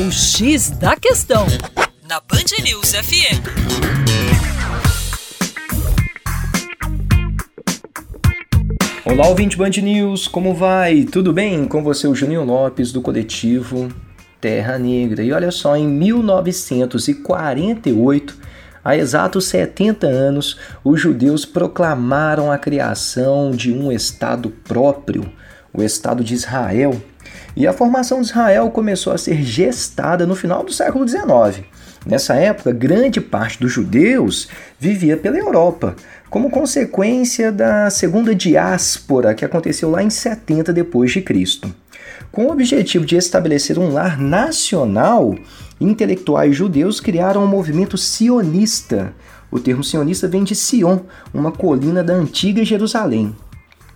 O X da Questão, na Band News FM. Olá, ouvinte Band News, como vai? Tudo bem? Com você, o Juninho Lopes, do coletivo Terra Negra. E olha só, em 1948, há exatos 70 anos, os judeus proclamaram a criação de um Estado próprio, o Estado de Israel. E a formação de Israel começou a ser gestada no final do século XIX. Nessa época, grande parte dos judeus vivia pela Europa, como consequência da segunda diáspora que aconteceu lá em 70 depois de Cristo. Com o objetivo de estabelecer um lar nacional, intelectuais judeus criaram um movimento sionista. O termo sionista vem de Sion, uma colina da antiga Jerusalém.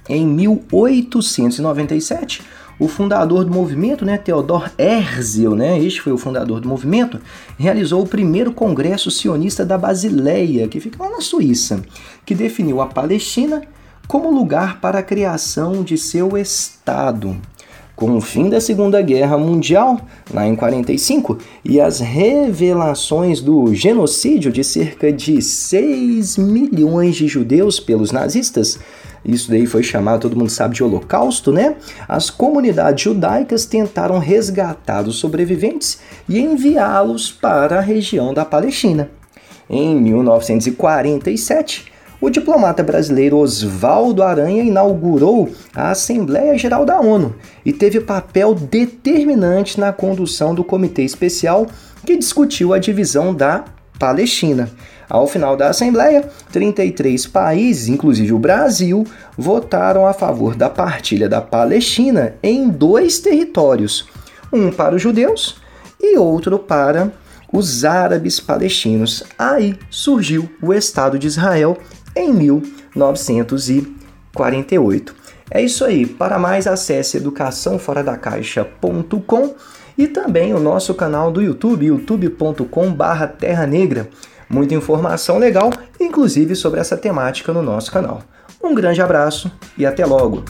Em 1897, o fundador do movimento, né, Theodor Herzl, né, este foi o fundador do movimento, realizou o primeiro congresso sionista da Basileia, que fica lá na Suíça, que definiu a Palestina como lugar para a criação de seu Estado. Com o fim da Segunda Guerra Mundial, lá em 45, e as revelações do genocídio de cerca de 6 milhões de judeus pelos nazistas, isso daí foi chamado, todo mundo sabe, de Holocausto, né? As comunidades judaicas tentaram resgatar os sobreviventes e enviá-los para a região da Palestina. Em 1947, o diplomata brasileiro Oswaldo Aranha inaugurou a Assembleia Geral da ONU e teve papel determinante na condução do Comitê Especial que discutiu a divisão da Palestina. Ao final da Assembleia, 33 países, inclusive o Brasil, votaram a favor da partilha da Palestina em dois territórios, um para os judeus e outro para os árabes palestinos. Aí surgiu o Estado de Israel em 1948. É isso aí. Para mais, acesse educaçãoforadacaixa.com e também o nosso canal do YouTube, youtube.com.br Terra Negra. Muita informação legal, inclusive sobre essa temática no nosso canal. Um grande abraço e até logo!